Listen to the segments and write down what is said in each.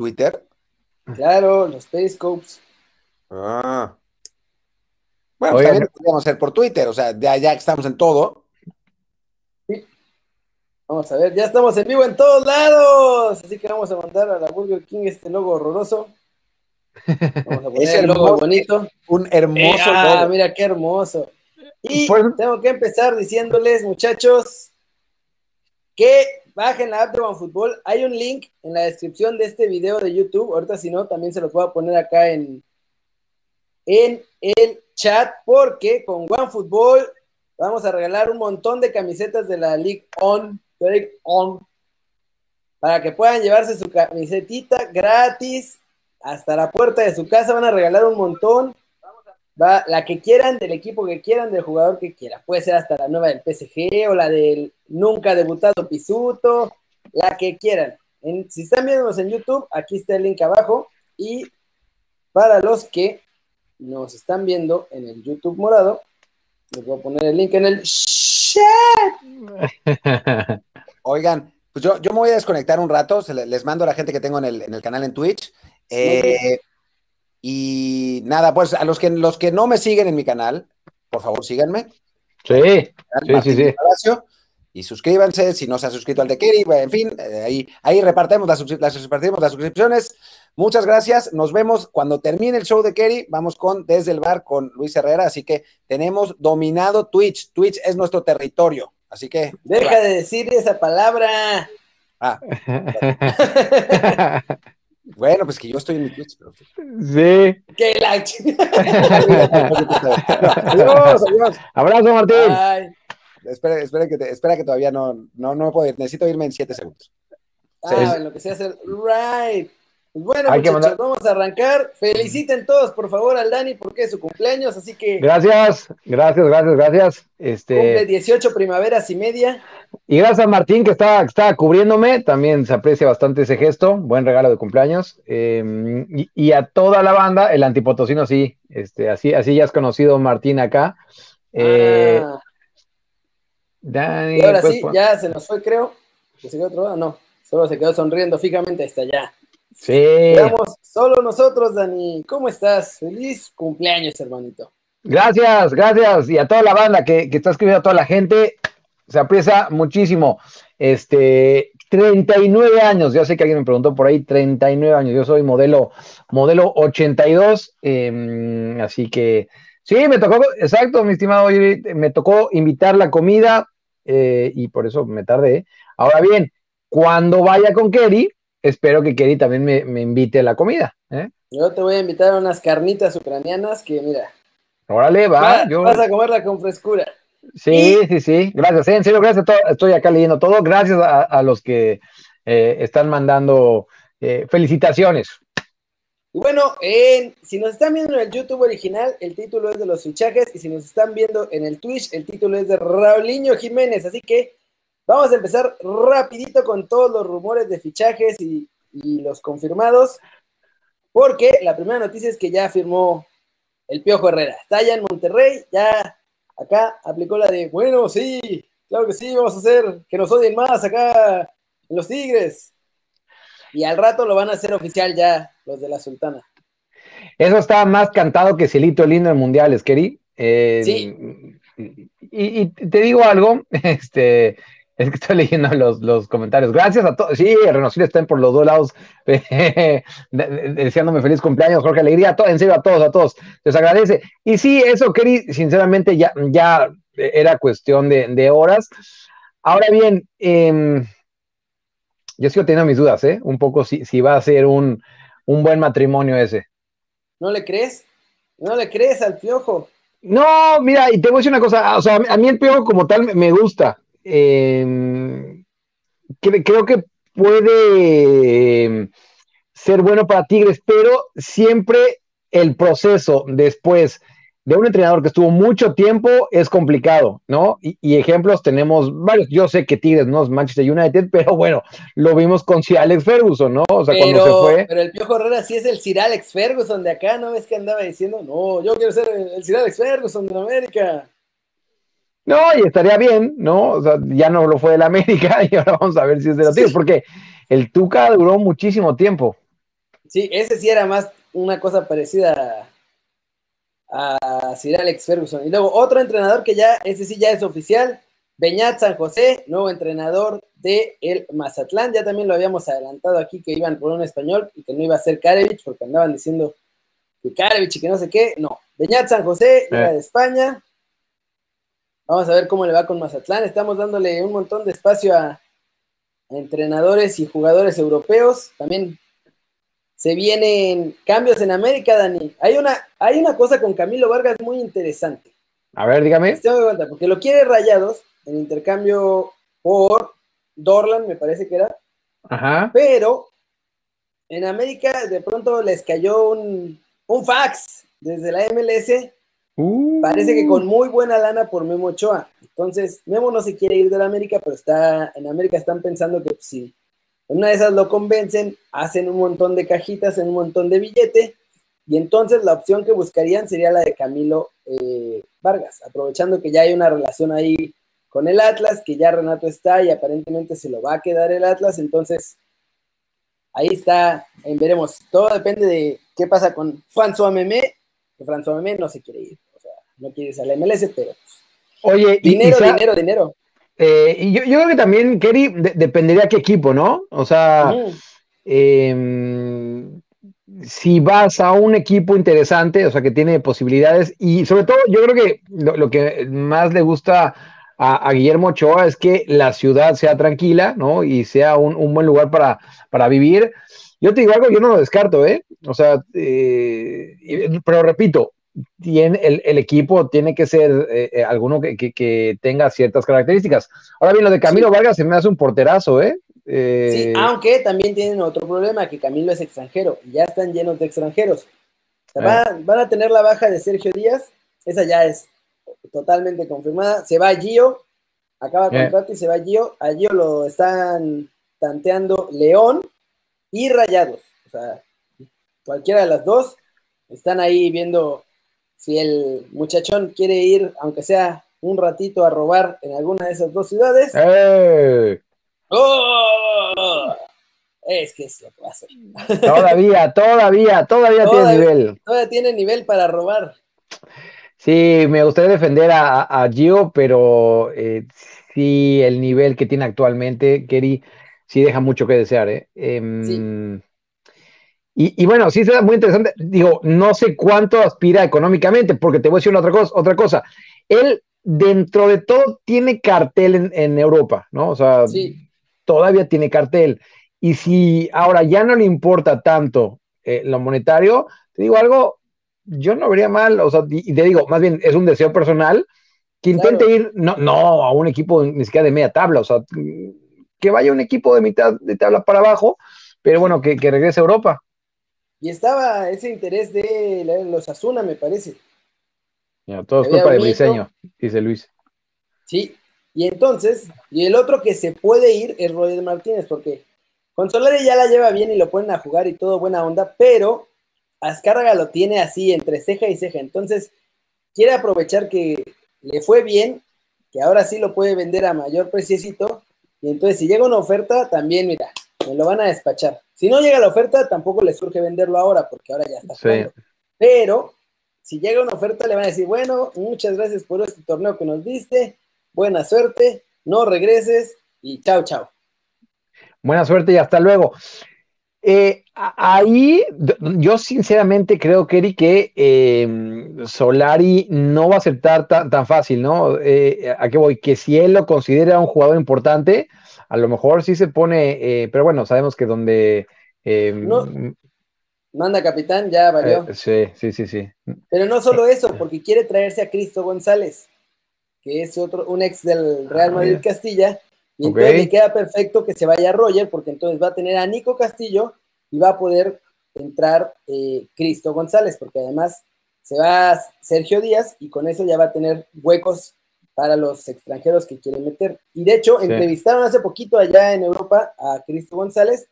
Twitter? Claro, los Periscopes. Ah. Bueno, también lo podríamos hacer por Twitter, o sea, ya, ya que estamos en todo. Sí. Vamos a ver, ya estamos en vivo en todos lados. Así que vamos a mandar a la Burger King este logo horroroso. Vamos a poner el logo bonito. Un hermoso ah, logo. mira qué hermoso. Y Pues- tengo que empezar diciéndoles, muchachos, que bajen la app de OneFootball. Hay un link en la descripción de este video de YouTube. Ahorita, si no, también se los voy a poner acá en, en el chat, porque con OneFootball vamos a regalar un montón de camisetas de la League On, League On, para que puedan llevarse su camisetita gratis hasta la puerta de su casa. Van a regalar un montón. Va, la que quieran, del equipo que quieran, del jugador que quiera. Puede ser hasta la nueva del PSG o la del nunca debutado Pisuto, la que quieran. En- si están viéndonos en YouTube, aquí está el link abajo. Y para los que nos están viendo en el YouTube morado, les voy a poner el link en el chat. Oigan, pues yo, yo me voy a desconectar un rato, les mando a la gente que tengo en el, en el canal en Twitch. Eh, y nada, pues a los que, los que no me siguen en mi canal, por favor síganme. Sí, Sí, sí, sí. Palacio, Y suscríbanse si no se ha suscrito al de Kerry. En fin, eh, ahí, ahí repartimos las, las- repartimos las suscripciones. Muchas gracias. Nos vemos cuando termine el show de Kerry. Vamos con Desde el Bar con Luis Herrera. Así que tenemos dominado Twitch. Twitch es nuestro territorio. Así que. Deja de decir esa palabra. Ah, bueno, pues que yo estoy en mi Twitch. pero- sí. Que la adiós, adiós. Abrazo, Martín. Ay, Espera, espera que, te- espera que todavía no, no, no me puedo ir. Necesito irme en siete segundos. Sí. ah, en lo que se hace el right. Pues bueno, Hay muchachos, vamos a arrancar. Feliciten todos, por favor, al Dani porque es su cumpleaños, así que Gracias, gracias, gracias, gracias. cumple Este, 18 primaveras y media. y gracias a Martín que estaba, que estaba cubriéndome, también se aprecia bastante ese gesto, buen regalo de cumpleaños. Eh, y, y a toda la banda, el antipotosino sí, este, así, así ya has conocido Martín acá. Eh, Ah, Dani, y ahora pues, sí, pon- ya se nos fue, creo. ¿Se quedó otro? Ah, no, solo se quedó sonriendo fijamente hasta allá. Sí. Quedamos solo nosotros, Dani. ¿Cómo estás? Feliz cumpleaños, hermanito. Gracias, gracias. Y a toda la banda que, que está escribiendo, a toda la gente, se aprecia muchísimo. Este, 39 años, yo sé que alguien me preguntó por ahí, 39 años. Yo soy modelo, modelo 82, eh, así que sí, me tocó, exacto, mi estimado, me tocó invitar la comida eh, y por eso me tardé. Ahora bien, cuando vaya con Kerry, espero que Kerry también me, me invite a la comida. ¿eh? Yo te voy a invitar a unas carnitas ucranianas que, mira, Órale, va. va- yo... vas a comerla con frescura. Sí, sí, sí. Gracias, eh, en serio, gracias a todos. Estoy acá leyendo todo. Gracias a, a los que eh, están mandando eh, felicitaciones. Y bueno, en- si nos están viendo en el YouTube original, el título es de los fichajes, y si nos están viendo en el Twitch, el título es de Raulinho Jiménez. Así que vamos a empezar rapidito con todos los rumores de fichajes y, y los confirmados, porque la primera noticia es que ya firmó el Piojo Herrera. Está ya en Monterrey, ya acá aplicó la de, bueno, sí, claro que sí, vamos a hacer que nos odien más acá en los Tigres. Y al rato lo van a hacer oficial ya los de la Sultana. Eso está más cantado que Cielito Lindo en Mundiales, Keri. Eh, Sí. Y, y te digo algo, este, es que estoy leyendo los, los comentarios. Gracias a todos. Sí, Renocil están por los dos lados de- de- deseándome feliz cumpleaños, Jorge Alegría. en serio, a todos, a todos. Les agradece. Y sí, eso, Keri, sinceramente, ya, ya era cuestión de, de horas. Ahora bien, em, yo sigo teniendo mis dudas, ¿eh? Un poco si, si va a ser un, un buen matrimonio ese. ¿No le crees? ¿No le crees al piojo? No, mira, y te voy a decir una cosa, o sea, a mí el piojo como tal me gusta. Eh, cre- creo que puede eh, ser bueno para Tigres, pero siempre el proceso después de un entrenador que estuvo mucho tiempo es complicado, ¿no? Y, y ejemplos tenemos varios. Yo sé que Tigres no es Manchester United, pero bueno, lo vimos con Sir Alex Ferguson, ¿no? O sea, cuando se fue. pero el piojo Herrera sí es el Sir Alex Ferguson de acá, ¿no ves que andaba diciendo? No, yo quiero ser el, el Sir Alex Ferguson de América. No, y estaría bien, ¿no? O sea, ya no lo fue de la América y ahora vamos a ver si es de los Tigres, porque el Tuca duró muchísimo tiempo. Sí, ese sí era más una cosa parecida a, a Sir Alex Ferguson. Y luego otro entrenador que ya, ese sí ya es oficial, Beñat San José, nuevo entrenador de el Mazatlán. Ya también lo habíamos adelantado aquí que iban por un español y que no iba a ser Karevich porque andaban diciendo que Karevich y que no sé qué. No, Beñat San José, era de España. Vamos a ver cómo le va con Mazatlán. Estamos dándole un montón de espacio a, a entrenadores y jugadores europeos. También se vienen cambios en América, Dani. Hay una, hay una cosa con Camilo Vargas muy interesante. A ver, dígame. Contar, porque lo quiere Rayados en intercambio por Dorlan, me parece que era. Ajá. Pero en América de pronto les cayó un, un fax desde la MLS. Uh. Parece que con muy buena lana por Memo Ochoa. Entonces, Memo no se quiere ir de la América, pero está en América están pensando que si en una de esas lo convencen, hacen un montón de cajitas, en un montón de billete, y entonces la opción que buscarían sería la de Camilo eh, Vargas, aprovechando que ya hay una relación ahí con el Atlas, que ya Renato está y aparentemente se lo va a quedar el Atlas, entonces ahí está, eh, veremos, todo depende de qué pasa con François Memé, que François Memé no se quiere ir, o sea, no quiere irse a la MLS, pero pues, Oye, dinero, y dinero, dinero. eh, y yo, yo creo que también, Kerry, de- dependería qué equipo, ¿no? O sea, em, si vas a un equipo interesante, o sea, que tiene posibilidades, y sobre todo, yo creo que lo, lo que más le gusta a, a Guillermo Ochoa es que la ciudad sea tranquila, ¿no? Y sea un, un buen lugar para, para vivir. Yo te digo algo, yo no lo descarto, ¿eh? O sea, eh, pero repito, tiene, el, el equipo tiene que ser eh, eh, alguno que, que- que tenga ciertas características. Ahora bien, lo de Camilo Vargas se me hace un porterazo, ¿eh? Eh, Sí, aunque también tienen otro problema, que Camilo es extranjero, y ya están llenos de extranjeros. O sea, van, van a tener la baja de Sergio Díaz, esa ya es totalmente confirmada. Se va Gio, acaba Eh. contrato y se va Gio. A Gio lo están tanteando León y Rayados. O sea, cualquiera de las dos están ahí viendo si el muchachón quiere ir, aunque sea un ratito, a robar en alguna de esas dos ciudades. ¡Eh! ¡Oh! Es que es lo que va a hacer. Todavía, todavía, todavía tiene nivel. Todavía tiene nivel para robar. Sí, me gustaría defender a, a Gio, pero eh, sí, el nivel que tiene actualmente, Kerry, sí deja mucho que desear, ¿eh? Em, y, y bueno, sí será muy interesante. Digo, no sé cuánto aspira económicamente, porque te voy a decir una otra cosa, otra cosa. Él, dentro de todo, tiene cartel en, en Europa, ¿no? O sea, Sí, todavía tiene cartel. Y si ahora ya no le importa tanto eh, lo monetario, te digo algo, yo no vería mal, o sea, y y te digo, más bien es un deseo personal que intente Claro. ir, no, no a un equipo ni siquiera de media tabla, o sea, que vaya un equipo de mitad de tabla para abajo, pero bueno, que, que regrese a Europa. y estaba ese interés de los Asuna, me parece. Ya, todo es Había culpa de un hito. Briseño, dice Luis. Sí, y entonces, y el otro que se puede ir es Roger Martínez, porque con Solari ya la lleva bien y lo ponen a jugar y todo buena onda, pero Azcárraga lo tiene así entre ceja y ceja, entonces quiere aprovechar que le fue bien, que ahora sí lo puede vender a mayor preciosito, y entonces si llega una oferta, también mira, me lo van a despachar. Si no llega la oferta, tampoco le surge venderlo ahora, porque ahora ya está Sí. Pero si llega una oferta, le van a decir, bueno, muchas gracias por este torneo que nos diste, buena suerte, no regreses y chao, chao. Buena suerte y hasta luego. Eh, ahí yo sinceramente creo, Kerry, que eh, Solari no va a aceptar tan, tan fácil, ¿no? Eh, ¿a qué voy? Que si él lo considera un jugador importante, a lo mejor sí se pone, eh, pero bueno, sabemos que donde... eh, No, Manda capitán, ya valió. eh, sí, sí, sí, sí. Pero no solo eso, porque quiere traerse a Cristo González, que es otro, un ex del Real Ah, Madrid. Castilla, y entonces le queda perfecto que se vaya Roger, porque entonces va a tener a Nico Castillo y va a poder entrar eh, Cristo González, porque además se va Sergio Díaz y con eso ya va a tener huecos para los extranjeros que quieren meter. Y de hecho, Sí. entrevistaron hace poquito allá en Europa a Cristo González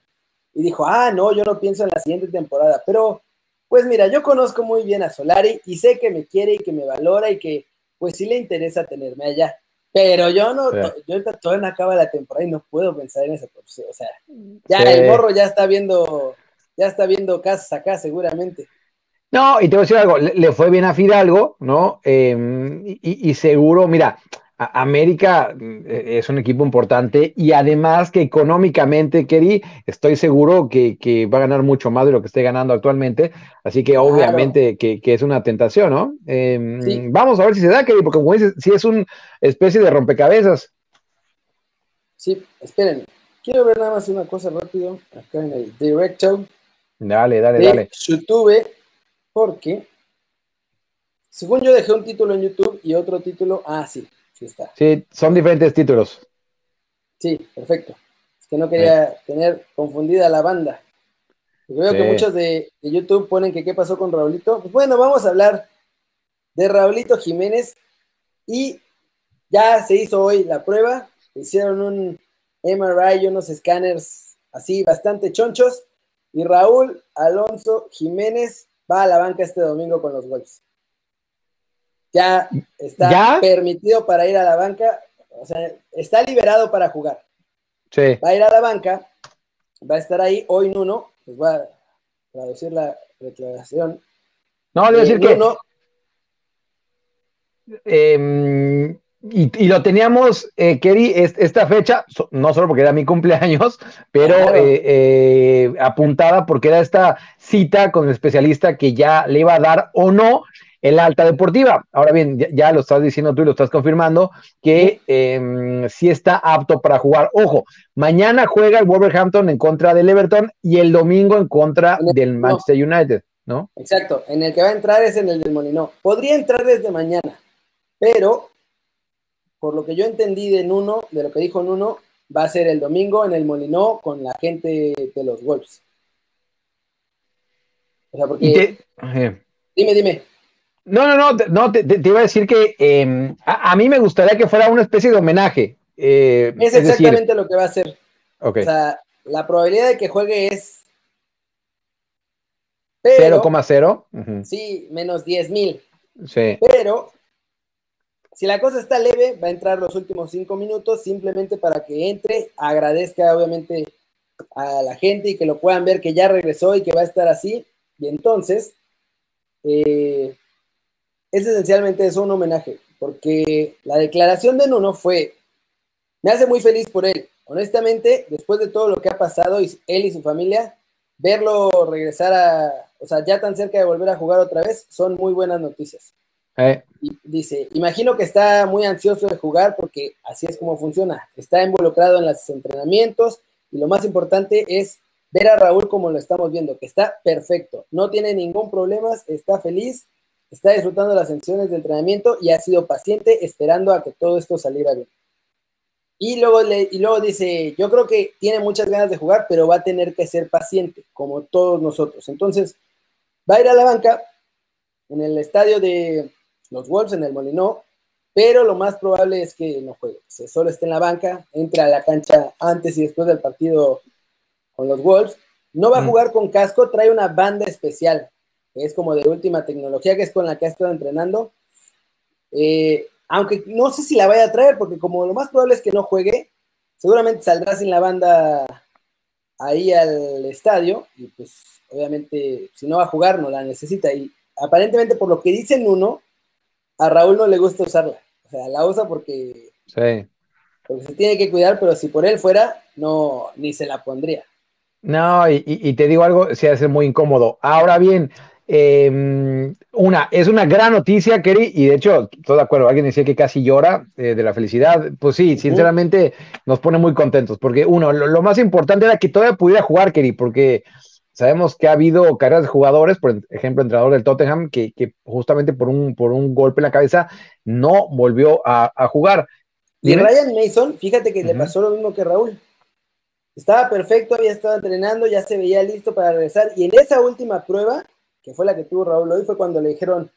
y dijo, ah, no, yo no pienso en la siguiente temporada, pero pues mira, yo conozco muy bien a Solari y sé que me quiere y que me valora y que pues sí le interesa tenerme allá. Pero yo no, Sí. yo todavía no acaba la temporada y no puedo pensar en eso. O sea, ya Sí. el morro ya está viendo ya está viendo casas acá seguramente. No, y te voy a decir algo, le, fue bien a Fidalgo, ¿no? Em, y, seguro, mira, América eh, es un equipo importante y además que económicamente, Kerry, estoy seguro que, va a ganar mucho más de lo que esté ganando actualmente, así que obviamente que, es una tentación, ¿no? Em, vamos a ver si se da, Kerry, porque como dices, sí es una especie de rompecabezas. Sí, espérenme. Quiero ver nada más una cosa rápido acá en el directo. Dale, dale, dale. YouTube porque, según yo dejé un título en YouTube y otro título, ah, sí, sí está. Sí, son diferentes títulos. Sí, perfecto. Es que no quería tener confundida la banda. Porque veo que muchos de, YouTube ponen que qué pasó con Raulito. Pues bueno, vamos a hablar de Raulito Jiménez y ya se hizo hoy la prueba. Hicieron un MRI y unos escáneres así bastante chonchos. Y Raúl Alonso Jiménez va a la banca este domingo con los Wolves. Ya está permitido para ir a la banca, o sea, está liberado para jugar. Sí. Va a ir a la banca, va a estar ahí hoy Nuno, les voy a traducir la declaración. No, le voy a decir que. Em, y, lo teníamos, eh, Kerry, esta fecha, no solo porque era mi cumpleaños, pero eh, eh, apuntada porque era esta cita con el especialista que ya le iba a dar o no el alta deportiva. Ahora bien, ya, lo estás diciendo tú y lo estás confirmando, que em, sí está apto para jugar. Ojo, mañana juega el Wolverhampton en contra del Everton y el domingo en contra del Manchester United, ¿no? Exacto, en el que va a entrar es en el del Molinó. Podría entrar desde mañana, pero por lo que yo entendí de Nuno, de lo que dijo Nuno, va a ser el domingo en el Molinó con la gente de los Wolves. O sea, porque... Dime, dime. No, no, no, no te, iba a decir que em, a, mí me gustaría que fuera una especie de homenaje. Eh, es, exactamente lo que va a ser. O sea, la probabilidad de que juegue es... 0,0. Sí, menos 10 mil. Sí. Pero si la cosa está leve, va a entrar los últimos cinco minutos simplemente para que entre, agradezca obviamente a la gente y que lo puedan ver que ya regresó y que va a estar así. Y entonces, eh, es esencialmente eso un homenaje, porque la declaración de Nuno fue, me hace muy feliz por él. Honestamente, después de todo lo que ha pasado, él y su familia, verlo regresar a, o sea, ya tan cerca de volver a jugar otra vez, son muy buenas noticias. Eh. dice, imagino que está muy ansioso de jugar porque así es como funciona. Está involucrado en los entrenamientos y lo más importante es ver a Raúl como lo estamos viendo, que está perfecto, no tiene ningún problema, está feliz, está disfrutando las sesiones de entrenamiento y ha sido paciente esperando a que todo esto saliera bien. Y luego, le, y luego dice, yo creo que tiene muchas ganas de jugar, pero va a tener que ser paciente, como todos nosotros. Entonces, va a ir a la banca en el estadio de, los Wolves en el Molinó, pero lo más probable es que no juegue. Se solo esté en la banca, entra a la cancha antes y después del partido con los Wolves. No va a jugar con casco, trae una banda especial, que es como de última tecnología, que es con la que ha estado entrenando. Eh, aunque no sé si la vaya a traer, porque como lo más probable es que no juegue, seguramente saldrá sin la banda ahí al estadio, y pues obviamente si no va a jugar no la necesita. Y aparentemente por lo que dicen uno, a Raúl no le gusta usarla. O sea, la usa porque, sí. porque se tiene que cuidar, pero si por él fuera, no, ni se la pondría. No, y, te digo algo, se hace muy incómodo. Ahora bien, em, una, es una gran noticia, Kerry, y de hecho, todo de acuerdo, alguien decía que casi llora eh, de la felicidad. Pues sí, sinceramente nos pone muy contentos, porque uno, lo, lo, más importante era que todavía pudiera jugar, Kerry, porque Sabemos que ha habido carreras de jugadores, por ejemplo, entrenador del Tottenham, que, justamente por un, por un golpe en la cabeza no volvió a, jugar. Y Ryan Mason, fíjate que le pasó lo mismo que Raúl. Estaba perfecto, había estado entrenando, ya se veía listo para regresar. Y en esa última prueba, que fue la que tuvo Raúl hoy, fue cuando le dijeron,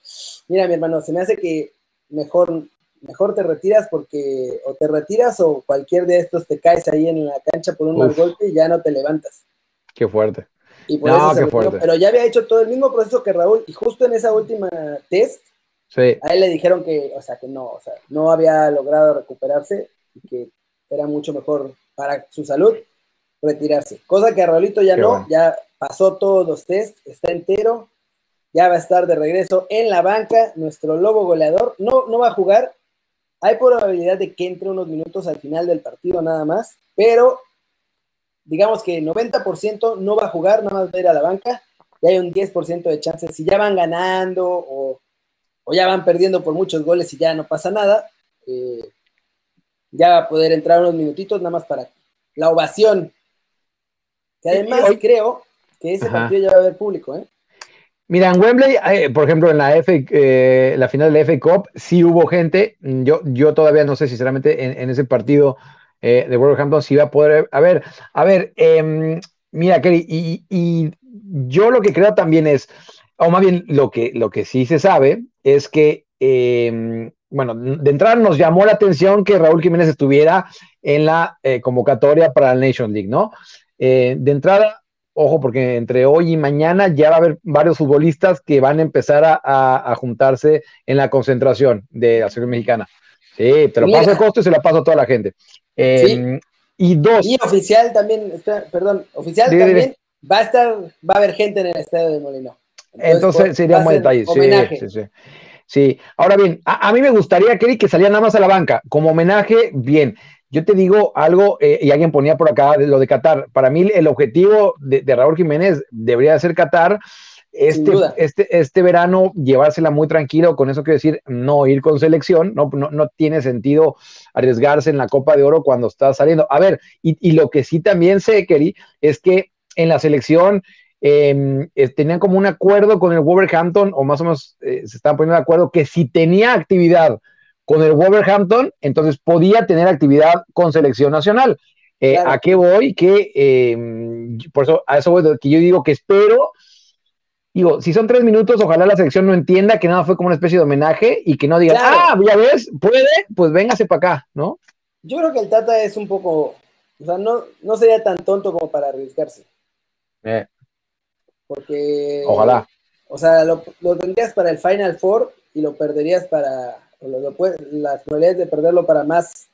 mira mi hermano, se me hace que mejor, mejor te retiras porque o te retiras o cualquier de estos te caes ahí en la cancha por un mal golpe y ya no te levantas. Qué fuerte. Y por eso pero ya había hecho todo el mismo proceso que Raúl, y justo en esa última test, a él le dijeron que, o sea, que no, o sea, no había logrado recuperarse y que era mucho mejor para su salud retirarse. Cosa que a Raulito ya no, ya pasó todos los test, está entero, ya va a estar de regreso en la banca, nuestro lobo goleador, no, no va a jugar, hay probabilidad de que entre unos minutos al final del partido nada más, pero digamos que 90% no va a jugar, nada más va a ir a la banca, y hay un 10% de chances, si ya van ganando o, ya van perdiendo por muchos goles y ya no pasa nada, eh, ya va a poder entrar unos minutitos nada más para la ovación. Que además creo que ese partido ya va a haber público, ¿eh? Mira, en Wembley, eh, por ejemplo, en la F, eh, la final de la FA Cup, sí hubo gente. Yo, yo todavía no sé, sinceramente, en, en ese partido eh, de Wolverhampton si va a poder. A ver, a ver, em, mira, Kerry, y, y, yo lo que creo también es, o más bien lo que, lo que sí se sabe, es que, em, bueno, de entrada nos llamó la atención que Raúl Jiménez estuviera en la convocatoria para la Nation League, ¿no? de entrada, ojo, porque entre hoy y mañana ya va a haber varios futbolistas que van a empezar a, juntarse en la concentración de la selección mexicana. Sí, te lo paso de costo y se lo paso a toda la gente. Em, y dos. Y oficial también, perdón, oficial también va a estar, va a haber gente en el estadio de Molino. Entonces, sería un buen detalle. Sí, sí, sí, ahora bien, a, mí me gustaría, que saliera nada más a la banca. Como homenaje, bien. Yo te digo algo, eh, y alguien ponía por acá lo de Qatar. Para mí, el objetivo de, Raúl Jiménez debería ser Qatar. Este, este, este verano llevársela muy tranquilo, con eso quiero decir, no ir con selección, no, no, tiene sentido arriesgarse en la Copa de Oro cuando está saliendo. A ver, y, lo que sí también sé, Kerry, es que en la selección em, tenían como un acuerdo con el Wolverhampton, o más o menos eh, se estaban poniendo de acuerdo, que si tenía actividad con el Wolverhampton, entonces podía tener actividad con selección nacional. Eh, ¿A qué voy? Que em, por eso, a eso voy, que yo digo que espero. Digo, si son tres minutos, ojalá la selección no entienda que nada fue como una especie de homenaje y que no diga, ah, ya ves, puede, pues véngase para acá, ¿no? Yo creo que el Tata es un poco, o sea, no, no sería tan tonto como para arriesgarse. Eh. Porque. Ojalá. O sea, lo, lo tendrías para el Final Four y lo perderías para las probabilidades de perderlo para más,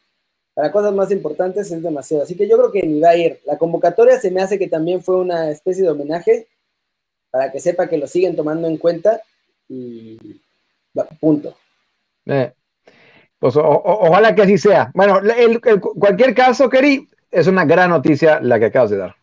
para cosas más importantes es demasiado. Así que yo creo que ni va a ir. La convocatoria se me hace que también fue una especie de homenaje para que sepa que lo siguen tomando en cuenta y punto. Eh, pues ojalá que así sea. Bueno, el, cualquier caso, Kerry, es una gran noticia la que acabas de dar.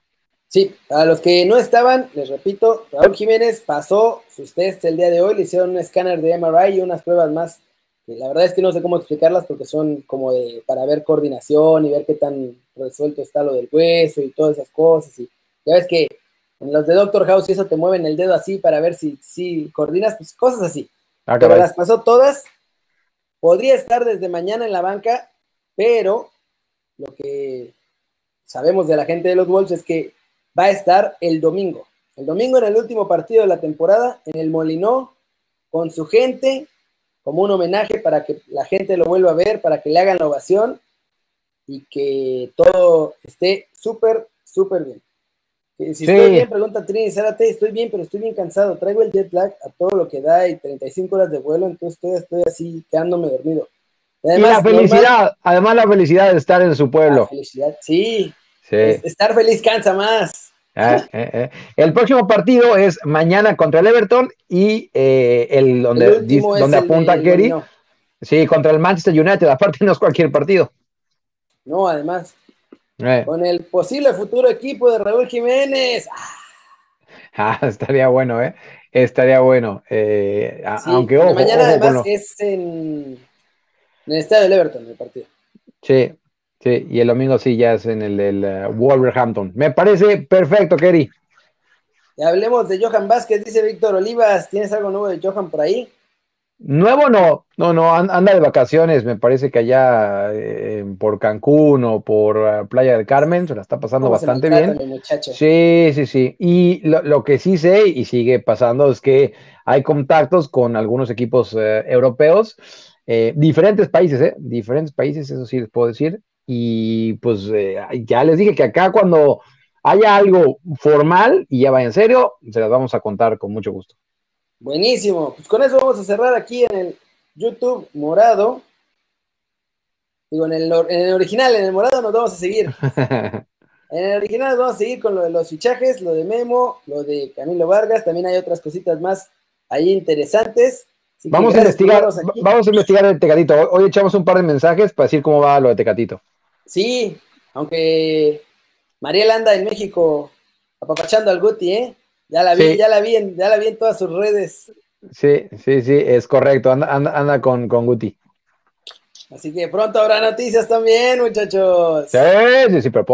Sí, a los que no estaban, les repito, Raúl Jiménez pasó sus tests el día de hoy, le hicieron un escáner de MRI y unas pruebas más la verdad es que no sé cómo explicarlas porque son como de, para ver coordinación y ver qué tan resuelto está lo del hueso y todas esas cosas. Y ya ves que en los de Doctor House y eso te mueven el dedo así para ver si, si coordinas, pues cosas así. Ah, pero las pasó todas. Podría estar desde mañana en la banca, pero lo que sabemos de la gente de los Wolves es que va a estar el domingo. El domingo en el último partido de la temporada, en el Molinó, con su gente, como un homenaje para que la gente lo vuelva a ver, para que le hagan la ovación y que todo esté súper, súper bien. Si estoy bien, pregunta Trini Zárate, estoy bien, pero estoy bien cansado. Traigo el jet lag a todo lo que da y 35 horas de vuelo, entonces estoy, estoy así quedándome dormido. Además, y la felicidad, además la felicidad de estar en su pueblo. La felicidad, sí. sí. Estar feliz cansa más. Ah, eh, eh. El próximo partido es mañana contra el Everton y eh, el donde, donde apunta Kerry. Sí, contra el Manchester United. Aparte no es cualquier partido. No, además. Con el posible futuro equipo de Raúl Jiménez. Ah, estaría bueno, ¿eh? Estaría bueno. aunque ojo, mañana además es en, en el estadio del Everton el partido. Sí, Sí, y el domingo sí ya es en el, el Wolverhampton. Me parece perfecto, Kerry. Hablemos de Johan Vázquez, dice Víctor Olivas. ¿Tienes algo nuevo de Johan por ahí? Nuevo no, no, no, anda de vacaciones, me parece que allá eh, por Cancún o por eh, Playa del Carmen se la está pasando bastante bien. Sí, sí, sí. Y lo, que sí sé y sigue pasando es que hay contactos con algunos equipos eh, europeos, diferentes países, ¿eh? Diferentes países, eso sí les puedo decir. Y pues eh, ya les dije que acá cuando haya algo formal y ya vaya en serio, se las vamos a contar con mucho gusto. Buenísimo. Pues con eso vamos a cerrar aquí en el YouTube morado. Digo, en el, en el original, en el morado nos vamos a seguir. En el original vamos a seguir con lo de los fichajes, lo de Memo, lo de Camilo Vargas, también hay otras cositas más ahí interesantes. Vamos a investigar, vamos a investigar el Tecatito. Hoy echamos un par de mensajes para decir cómo va lo de Tecatito. Sí, aunque Mariel anda en México apapachando al Guti, ¿eh? Ya la vi, ya la vi en, ya la vi en todas sus redes. Sí, sí, sí, es correcto. Anda, anda, con, con Guti. Así que pronto habrá noticias también, muchachos. Sí, sí, sí, pero poco.